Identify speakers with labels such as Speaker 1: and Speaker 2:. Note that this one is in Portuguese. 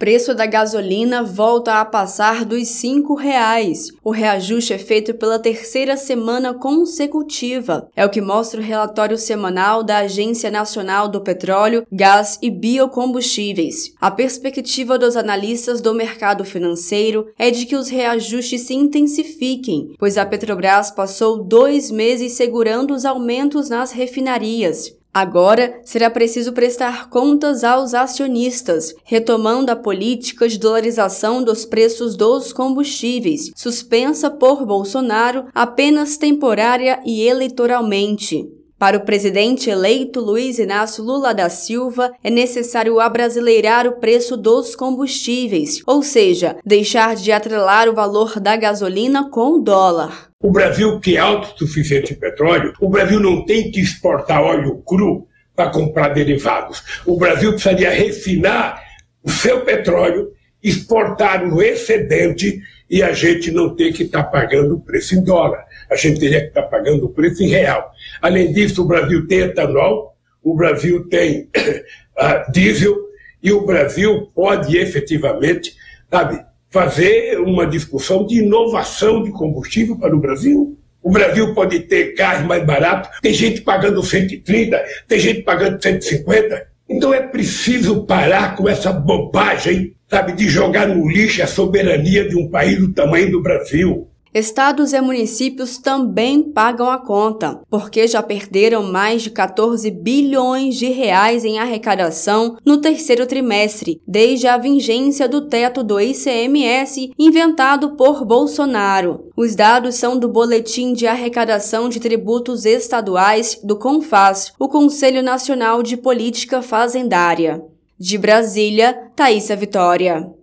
Speaker 1: Preço da gasolina volta a passar dos 5 reais. O reajuste é feito pela terceira semana consecutiva. É o que mostra o relatório semanal da Agência Nacional do Petróleo, Gás e Biocombustíveis. A perspectiva dos analistas do mercado financeiro é de que os reajustes se intensifiquem, pois a Petrobras passou dois meses segurando os aumentos nas refinarias. Agora será preciso prestar contas aos acionistas, retomando a política de dolarização dos preços dos combustíveis, suspensa por Bolsonaro apenas temporária e eleitoralmente. Para o presidente eleito Luiz Inácio Lula da Silva, é necessário abrasileirar o preço dos combustíveis, ou seja, deixar de atrelar o valor da gasolina com o dólar.
Speaker 2: O Brasil, que é autossuficiente em petróleo, o Brasil não tem que exportar óleo cru para comprar derivados. O Brasil precisaria refinar o seu petróleo, exportar no excedente e a gente não ter que estar tá pagando o preço em dólar. A gente teria que estar tá pagando o preço em real. Além disso, o Brasil tem etanol, o Brasil tem uh, diesel e o Brasil pode efetivamente, sabe, fazer uma discussão de inovação de combustível para o Brasil. O Brasil pode ter carro mais barato, tem gente pagando 130, tem gente pagando 150. Então é preciso parar com essa bobagem, sabe, de jogar no lixo a soberania de um país do tamanho do Brasil.
Speaker 1: Estados e municípios também pagam a conta, porque já perderam mais de 14 bilhões de reais em arrecadação no terceiro trimestre, desde a vigência do teto do ICMS inventado por Bolsonaro. Os dados são do Boletim de Arrecadação de Tributos Estaduais do CONFAS, o Conselho Nacional de Política Fazendária. De Brasília, Thaisa Vitória.